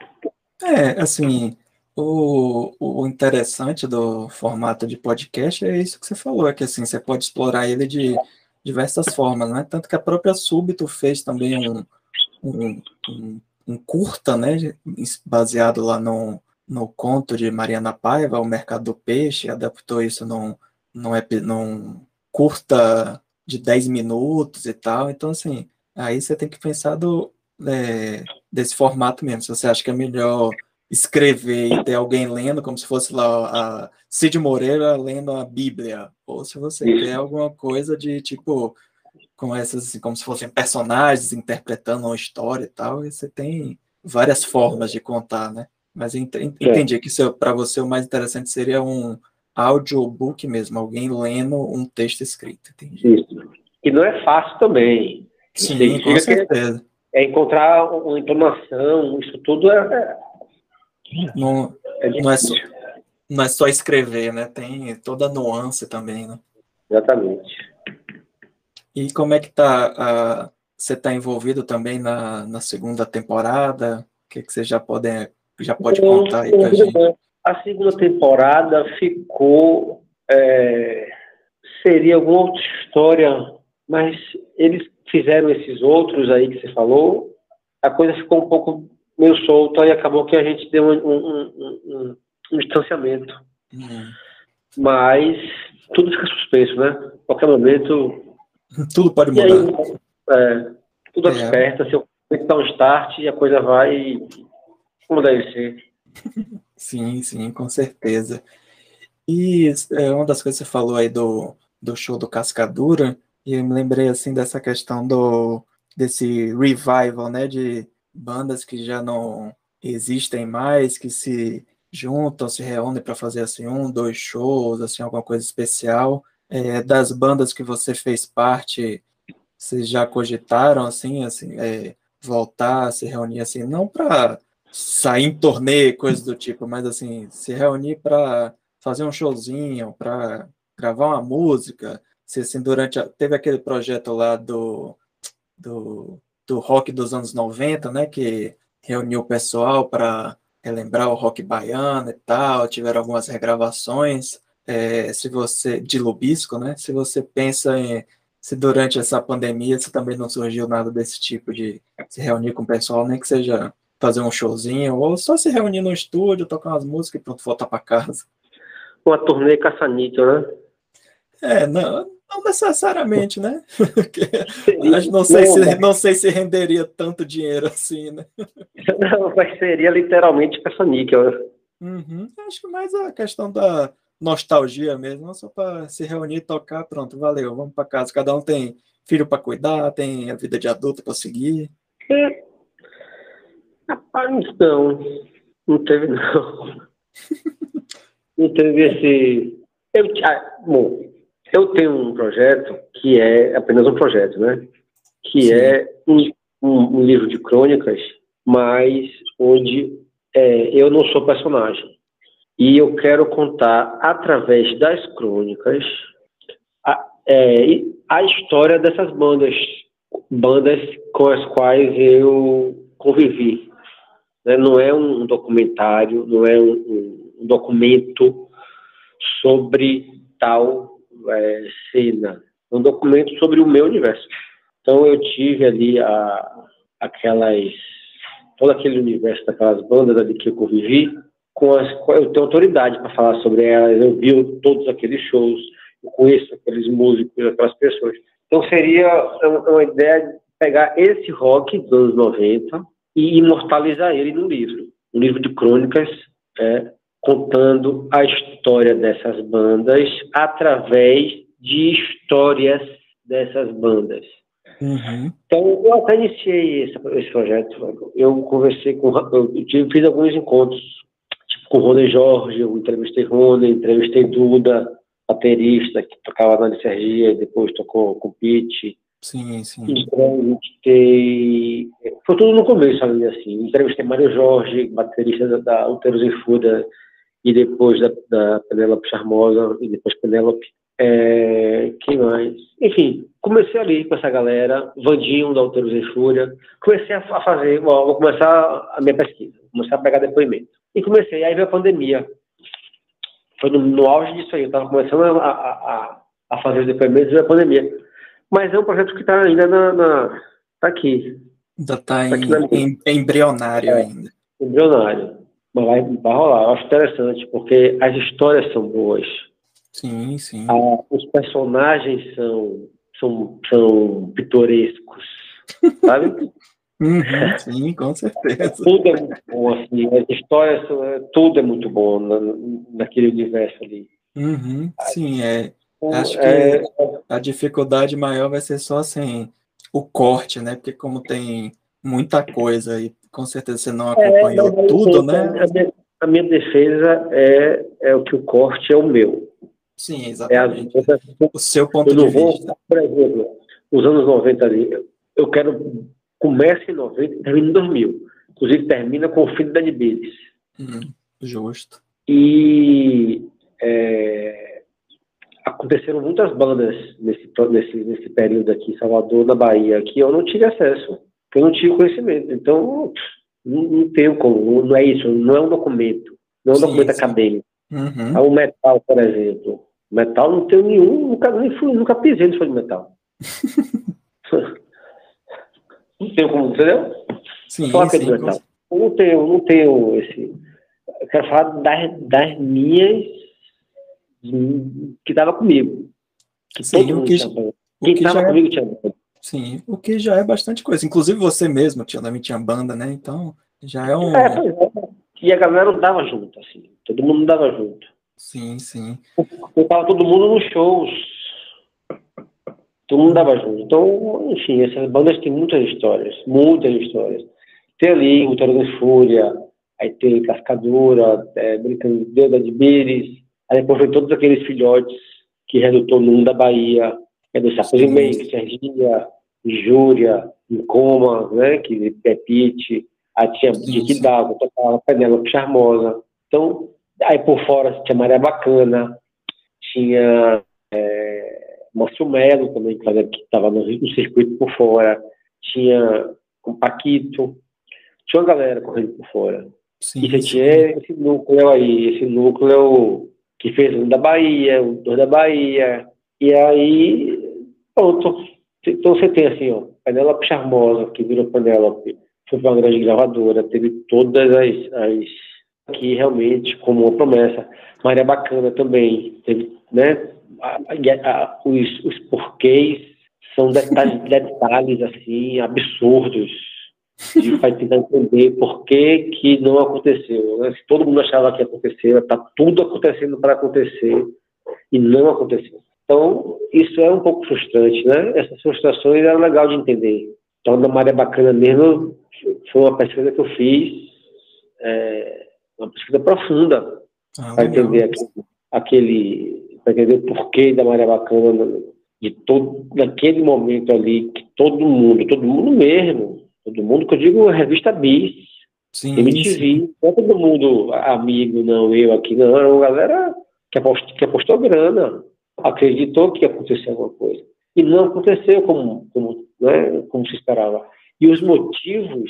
É, assim, o, o interessante do formato de podcast é isso que você falou, é que assim, você pode explorar ele de diversas formas, né? Tanto que a própria Súbito fez também um, um, um, um curta, né? Baseado lá no, no conto de Mariana Paiva, O Mercado do Peixe, adaptou isso num, num, num curta de 10 minutos e tal. Então, assim, aí você tem que pensar do, é, desse formato mesmo. Se você acha que é melhor escrever e ter alguém lendo, como se fosse lá a Cid Moreira lendo a Bíblia, ou se você quer alguma coisa de tipo com essas, assim, como se fossem personagens interpretando uma história e tal, e você tem várias formas de contar, né? Mas entendi que para você o mais interessante seria um audiobook mesmo, alguém lendo um texto escrito. Entendi. Isso. E não é fácil também. Sim, com certeza. É, encontrar uma entonação, isso tudo é. é não, é não, é só, não é só escrever, né? Tem toda a nuance também, né? Exatamente. E como é que tá? A, você está envolvido também na, na segunda temporada? O que, que você já pode, já pode contar aí pra gente? A segunda temporada ficou. É, seria alguma outra história, mas eles fizeram esses outros aí que você falou, a coisa ficou um pouco meio solta e acabou que a gente deu um, um, um, um distanciamento. Uhum. Mas tudo fica suspenso, né? qualquer momento. Tudo pode mudar. Aí, é, tudo é. aperta, se eu dar um start e a coisa vai como deve ser. (laughs) Sim, sim, com certeza. E é, uma das coisas que você falou aí do, do show do Cascadura, e eu me lembrei assim dessa questão do desse revival, né, de bandas que já não existem mais que se juntam, se reúnem para fazer assim um, dois shows, assim alguma coisa especial. É, das bandas que você fez parte, vocês já cogitaram assim, assim, é, voltar, se reunir assim, não para sair em torneio, coisas do tipo, mas assim, se reunir para fazer um showzinho, para gravar uma música, se assim, durante a, teve aquele projeto lá do, do, do rock dos anos 90, né, que reuniu o pessoal para relembrar o rock baiano e tal, tiveram algumas regravações, é, se você, de Lubisco, né, se você pensa em, se durante essa pandemia se também não surgiu nada desse tipo de se reunir com o pessoal, nem que seja fazer um showzinho, ou só se reunir no estúdio, tocar umas músicas e pronto, voltar para casa. Uma turnê caça-níquel, né? É, não, não necessariamente, né? (laughs) não, sei se, não sei se renderia tanto dinheiro assim, né? (laughs) Não, mas seria literalmente caça-níquel. Né? Uhum. Acho que mais a questão da nostalgia mesmo, só para se reunir, tocar, pronto, valeu, vamos para casa. Cada um tem filho para cuidar, tem a vida de adulto para seguir. É. Rapaz, não, não teve não. (laughs) não teve esse. Eu, ah, bom, eu tenho um projeto que é apenas um projeto, né? Que Sim. é um, um, um, livro de crônicas, mas onde é, eu não sou personagem. E eu quero contar, através das crônicas, a, é, a história dessas bandas, bandas com as quais eu convivi. Né? Não é um documentário, não é um, um documento sobre tal é, cena, um documento sobre o meu universo. Então eu tive ali a, aquelas, todo aquele universo daquelas bandas ali que eu convivi, com as, eu tenho autoridade para falar sobre elas, eu vi todos aqueles shows, eu conheço aqueles músicos, aquelas pessoas. Então seria uma ideia de pegar esse rock dos anos 90 e imortalizar ele no livro, um livro de crônicas é, contando a história dessas bandas através de histórias dessas bandas. Uhum. Então, eu até iniciei esse, esse, projeto. Eu conversei com. Eu tive, fiz alguns encontros, com o Rony Jorge, eu entrevistei Rony, entrevistei Duda, baterista, que tocava na Sergia, depois tocou com Pete. Sim, sim. Entrevistei. Foi tudo no começo, assim. Entrevistei Mário Jorge, baterista da, da Uteros e Fuda, e depois da, da Penélope Charmosa, e depois Penélope. É, quem mais? Enfim, comecei ali com essa galera, Vandinho da Alteros e Fúria. Comecei a fazer, bom, vou começar a minha pesquisa, comecei a pegar depoimento. E comecei, aí veio a pandemia. Foi no, no auge disso aí, eu estava começando a, a, a, fazer os depoimentos e veio a pandemia. Mas é um projeto que está ainda na, na, tá aqui. Ainda está tá em, em, embrionário é, ainda. Embrionário. Mas vai, vai rolar. Eu acho interessante, porque as histórias são boas. Sim, sim. Ah, os personagens são, são, são pitorescos, sabe? (laughs) Uhum, sim, com certeza. Tudo é muito bom, assim, as histórias, tudo é muito bom na, naquele universo ali. Uhum, sim, é. Então, acho que é, a dificuldade maior vai ser só assim, o corte, né? Porque como tem muita coisa e com certeza você não é, acompanhou é, tudo, né? A minha, a minha, defesa é, é o que o corte é o meu. Sim, exatamente. É a, o seu ponto de vou, vista. Por exemplo, os anos 90 ali, eu quero começa em 90 e termina em 2000. Inclusive termina com o fim da Nibides. Hum, justo. E é, aconteceram muitas bandas nesse, nesse, nesse período aqui em Salvador, na Bahia, que eu não tive acesso que eu não tinha conhecimento. Então, não, não tenho como, não é isso, não é um documento, não é um sim, documento sim. acadêmico. Uhum. É o metal, por exemplo. Metal não tenho nenhum, nunca, nem fui, nunca pisei no de metal. (laughs) não tenho como, entendeu? Sim, Só sim, metal. Não tenho, não tenho esse. Eu quero falar das, das minhas que estava comigo. Que sim, todo mundo que, tinha, Quem estava é... comigo tinha Sim, o que já é bastante coisa. Inclusive você mesmo tinha, também tinha banda, né? Então já é um. É, é. E a galera não dava junto, assim. Todo mundo dava junto. Sim, sim. Eu tava todo mundo nos shows. Todo mundo dava junto. Então, enfim, essas bandas têm muitas histórias. Muitas histórias. Tem ali o Toro da Fúria, aí tem Cascadura, é, brincando de Deus de Bires, aí depois vem todos aqueles filhotes que redutou no da Bahia, é do Sapos Meio, Serginha, Júria, Coma, né, que é Pete, aí tinha Dick Dava, tocava Penélope Charmosa. Então, aí por fora tinha Maria Bacana, tinha é, Márcio Melo também, que estava no, no, circuito por fora, tinha o Paquito, tinha uma galera correndo por fora. Sim, e você tinha esse núcleo aí, esse núcleo que fez um da Bahia, um dois da Bahia, e aí, pronto. Então você tem assim, ó, Penélope Charmosa, que virou Penélope, foi uma grande gravadora, teve todas as, as aqui realmente como uma promessa. Maria Bacana também, teve, né, a, os, os porquês são detalhes, (laughs) detalhes assim, absurdos, e (laughs) vai tentar entender por que, que não aconteceu. Né? Se todo mundo achava que ia acontecer, está tudo acontecendo para acontecer e não aconteceu. Então, isso é um pouco frustrante, né? Essas frustrações eram legal de entender. Então, da Maria Bacana mesmo, foi uma pesquisa que eu fiz, é, uma pesquisa profunda, ah, para entender aquele, aquele para entender o porquê da Maria Bacana, de todo, naquele momento ali, que todo mundo, todo mundo mesmo, Todo mundo que eu digo revista Bis, sim, MTV, sim. não é todo mundo amigo, não, eu aqui, não, era uma galera que apostou, que apostou grana, acreditou que ia acontecer alguma coisa. E não aconteceu como, como, né, como se esperava. E os motivos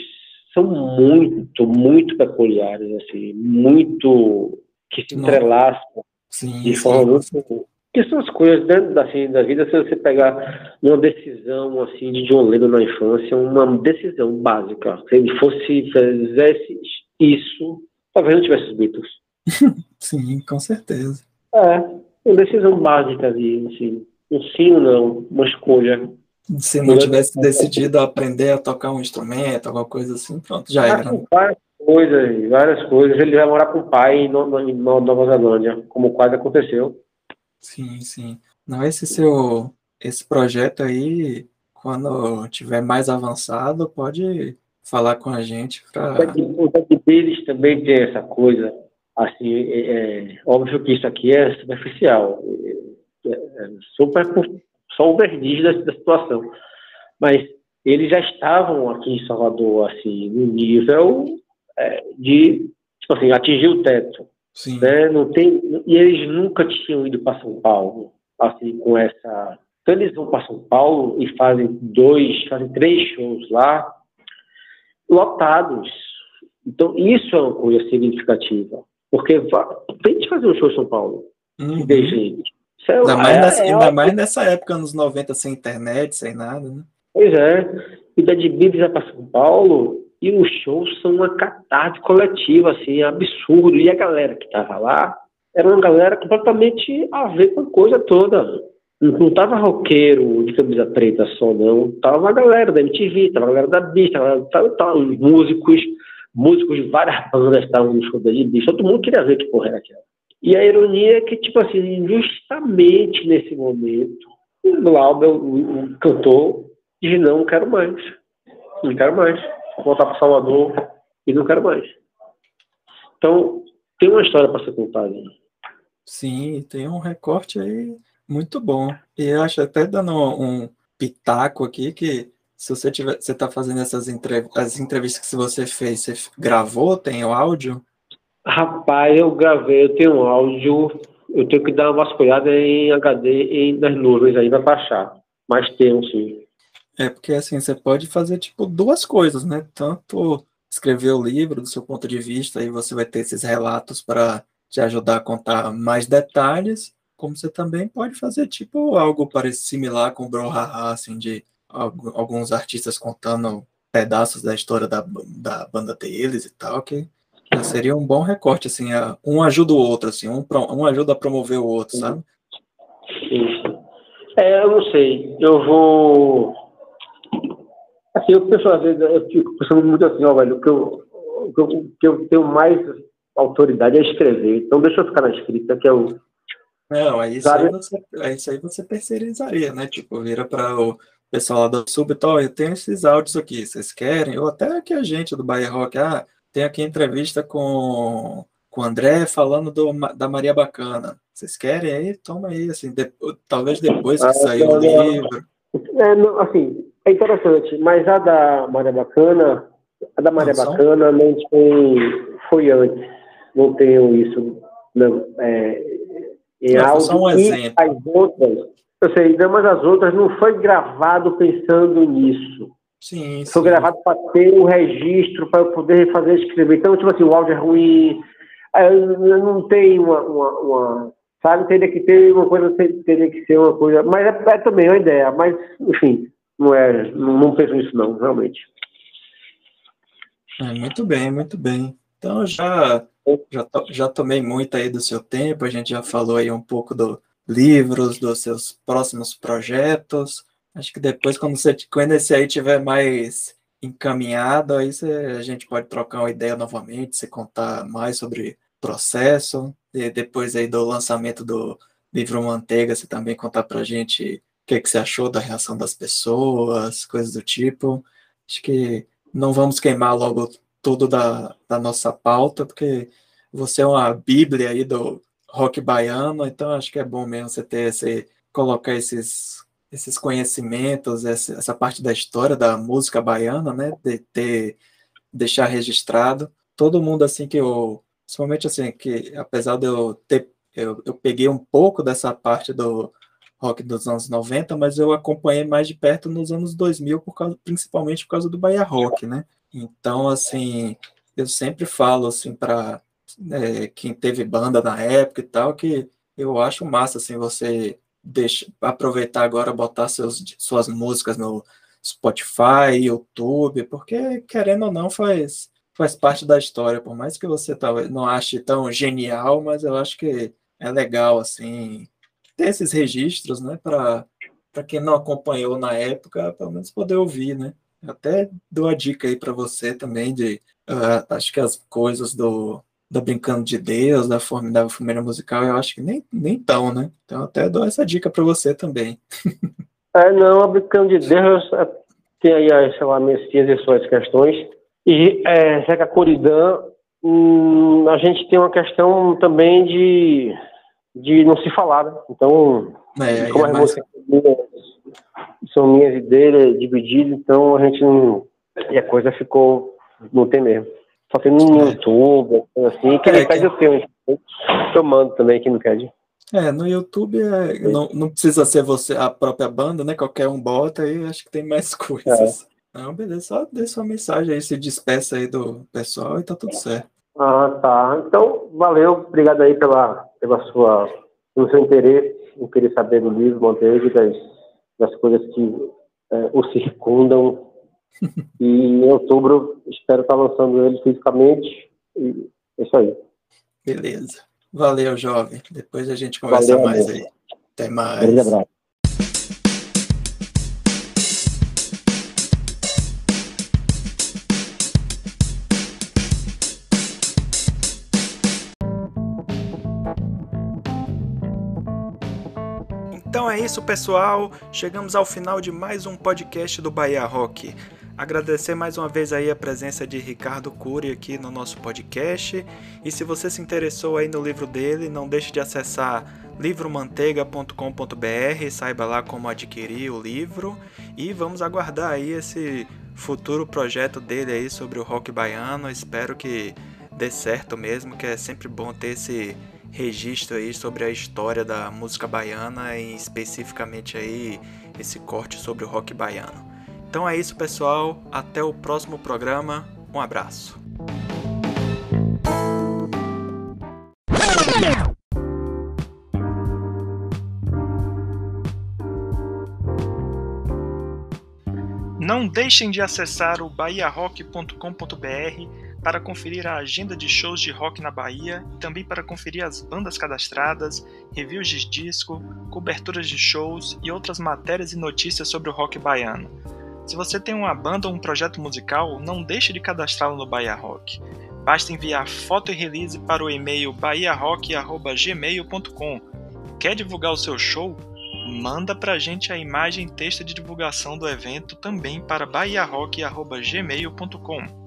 são muito, muito peculiares, assim, muito que se entrelaçam sim, de forma muito que são as coisas dentro da, assim, da vida, se você pegar uma decisão assim de John Lennon na infância, uma decisão básica. Se ele fosse, fizesse isso, talvez não tivesse os Beatles. (laughs) Sim, com certeza. É, uma decisão básica ali, assim. Um sim ou não, uma escolha. Se não tivesse decidido aprender a tocar um instrumento, alguma coisa assim, pronto, já era. Várias coisas, várias coisas. Ele vai morar com o pai em Nova Zelândia, como quase aconteceu. Sim, sim. Não, esse seu, esse projeto aí, quando tiver mais avançado, pode falar com a gente para. O deles também tem essa coisa, assim, é, é, óbvio que isso aqui é superficial, é, é super só o verniz da, da situação, mas eles já estavam aqui em Salvador, assim, no nível é, de, tipo assim, atingir o teto. Sim. Né? Não tem, e eles nunca tinham ido para São Paulo, assim, com essa. Então eles vão para São Paulo e fazem dois, fazem três shows lá, lotados. Então isso é uma coisa significativa. Porque tente fazer um show em São Paulo. Uhum. De gente. É, ainda, mais, é, nessa, é, ainda mais nessa época, nos 90, sem internet, sem nada, né? Pois é. E da de Bíblia para São Paulo, e os shows são uma catarse coletiva, assim, absurdo. E a galera que estava lá era uma galera completamente a ver com a coisa toda. Não tava roqueiro de camisa preta só, não. Tava a galera da MTV, tava a galera da Bicha, tava, tava, tava os músicos, músicos de várias bandas estavam no show da Bicha. Todo mundo queria ver que porra era aquela. E a ironia é que, tipo assim, justamente nesse momento, o Glauber, o, o cantor, diz: não quero mais. Não quero mais voltar para Salvador e não quero mais. Então, tem uma história para ser contada. Sim, tem um recorte aí muito bom. E acho até dando um, pitaco aqui que se você tiver, você está fazendo essas entrevistas, as entrevistas que você fez, você gravou, tem o áudio? Rapaz, eu gravei, eu tenho um áudio, eu tenho que dar uma vasculhada em HD em, nas nuvens aí para baixar. Mas tem sim. É, porque assim, você pode fazer tipo duas coisas, né? Tanto escrever o livro do seu ponto de vista, aí você vai ter esses relatos para te ajudar a contar mais detalhes, como você também pode fazer tipo algo parecido similar com o Brouhaha, assim, de alguns artistas contando pedaços da história da, da banda deles e tal, que seria um bom recorte, assim, um ajuda o outro, assim, um, um ajuda a promover o outro, sabe? Isso. É, eu não sei. Eu vou Assim, eu penso, às vezes, eu fico pensando muito assim, ó, velho, o que eu, o que eu, que eu tenho mais autoridade é escrever. Então deixa eu ficar na escrita, que é o. Não, aí isso, aí você, isso aí você terceirizaria, né? Tipo, vira para o pessoal lá do Subtó, eu tenho esses áudios aqui, vocês querem? Ou até que a gente do Bahia Rock, ah, tem aqui entrevista com, com o André falando do, da Maria Bacana. Vocês querem aí? Toma aí, assim, de, talvez depois que ah, sair o livro. É, não, assim, é interessante, mas a da Maria Bacana, a da Maria não, Bacana não tem, foi antes, não tenho isso não, é, em não, áudio. Um exemplo. as outras, eu sei, mas as outras não foi gravado pensando nisso. Sim, Foi gravado para ter o um registro, para eu poder fazer escrever. Então, tipo assim, o áudio é ruim, não tem uma, uma, uma sabe, teria que ter uma coisa, teria que ser uma coisa, mas é, é também uma ideia, mas, enfim, não é, não, não penso nisso não, realmente. É, muito bem, muito bem. Então, já, já, já tomei muito aí do seu tempo, a gente já falou aí um pouco dos livros, dos seus próximos projetos, acho que depois, quando, você, quando esse aí tiver mais encaminhado, aí você, a gente pode trocar uma ideia novamente, você contar mais sobre processo, e depois aí do lançamento do livro Manteiga, você também contar pra gente o que, que você achou da reação das pessoas, coisas do tipo. Acho que não vamos queimar logo tudo da, da nossa pauta, porque você é uma bíblia aí do rock baiano, então acho que é bom mesmo você ter esse, colocar esses, esses conhecimentos, essa, essa parte da história da música baiana, né, de ter, deixar registrado. Todo mundo assim que eu Principalmente assim, que apesar de eu ter. Eu, eu peguei um pouco dessa parte do rock dos anos 90, mas eu acompanhei mais de perto nos anos 2000, por causa, principalmente por causa do Bahia Rock, né? Então, assim, eu sempre falo, assim, para é, quem teve banda na época e tal, que eu acho massa, assim, você deixa, aproveitar agora, botar seus, suas músicas no Spotify, YouTube, porque, querendo ou não, faz faz parte da história, por mais que você talvez não ache tão genial, mas eu acho que é legal assim ter esses registros, né, para quem não acompanhou na época, pelo menos poder ouvir, né? Até dou a dica aí para você também de uh, acho que as coisas do da Brincando de Deus, da Formidável Família Musical, eu acho que nem, nem tão, né? Então até dou essa dica para você também. (laughs) é, não, a Brincando de Deus é, tem aí, sei lá, minhas e suas questões, e é, Zeca Coridã, hum, a gente tem uma questão também de, de não se falar, né? Então, é, como é mais... são minhas ideias divididas, então a gente não. E a coisa ficou. Não tem mesmo. Só tem no é. YouTube, assim, quem é, pede eu tenho. Eu mando também, quem não pede. É, no YouTube é, não, não precisa ser você a própria banda, né? Qualquer um bota aí, acho que tem mais (laughs) coisas. Não, beleza, só dê sua mensagem aí, se despeça aí do pessoal e tá tudo certo. Ah, tá. Então, valeu, obrigado aí pela, pela sua, pelo seu interesse em querer saber do livro Monteiro e das, das coisas que é, o circundam. (laughs) e em outubro espero estar lançando ele fisicamente. E é isso aí. Beleza. Valeu, jovem. Depois a gente conversa valeu, mais aí. Até mais. Um abraço. Isso, pessoal. Chegamos ao final de mais um podcast do Bahia Rock. Agradecer mais uma vez aí a presença de Ricardo Cury aqui no nosso podcast. E se você se interessou aí no livro dele, não deixe de acessar livromanteiga.com.br, saiba lá como adquirir o livro e vamos aguardar aí esse futuro projeto dele aí sobre o rock baiano. Espero que dê certo mesmo, que é sempre bom ter esse registro aí sobre a história da música baiana e especificamente aí esse corte sobre o rock baiano. Então é isso, pessoal. Até o próximo programa. Um abraço. Não deixem de acessar o bahiarock.com.br para conferir a agenda de shows de rock na Bahia e também para conferir as bandas cadastradas, reviews de disco, coberturas de shows e outras matérias e notícias sobre o rock baiano. Se você tem uma banda ou um projeto musical, não deixe de cadastrá-lo no Bahia Rock. Basta enviar foto e release para o e-mail bahiarock.gmail.com. Quer divulgar o seu show? Manda pra gente a imagem e texto de divulgação do evento também para bahiarock.gmail.com.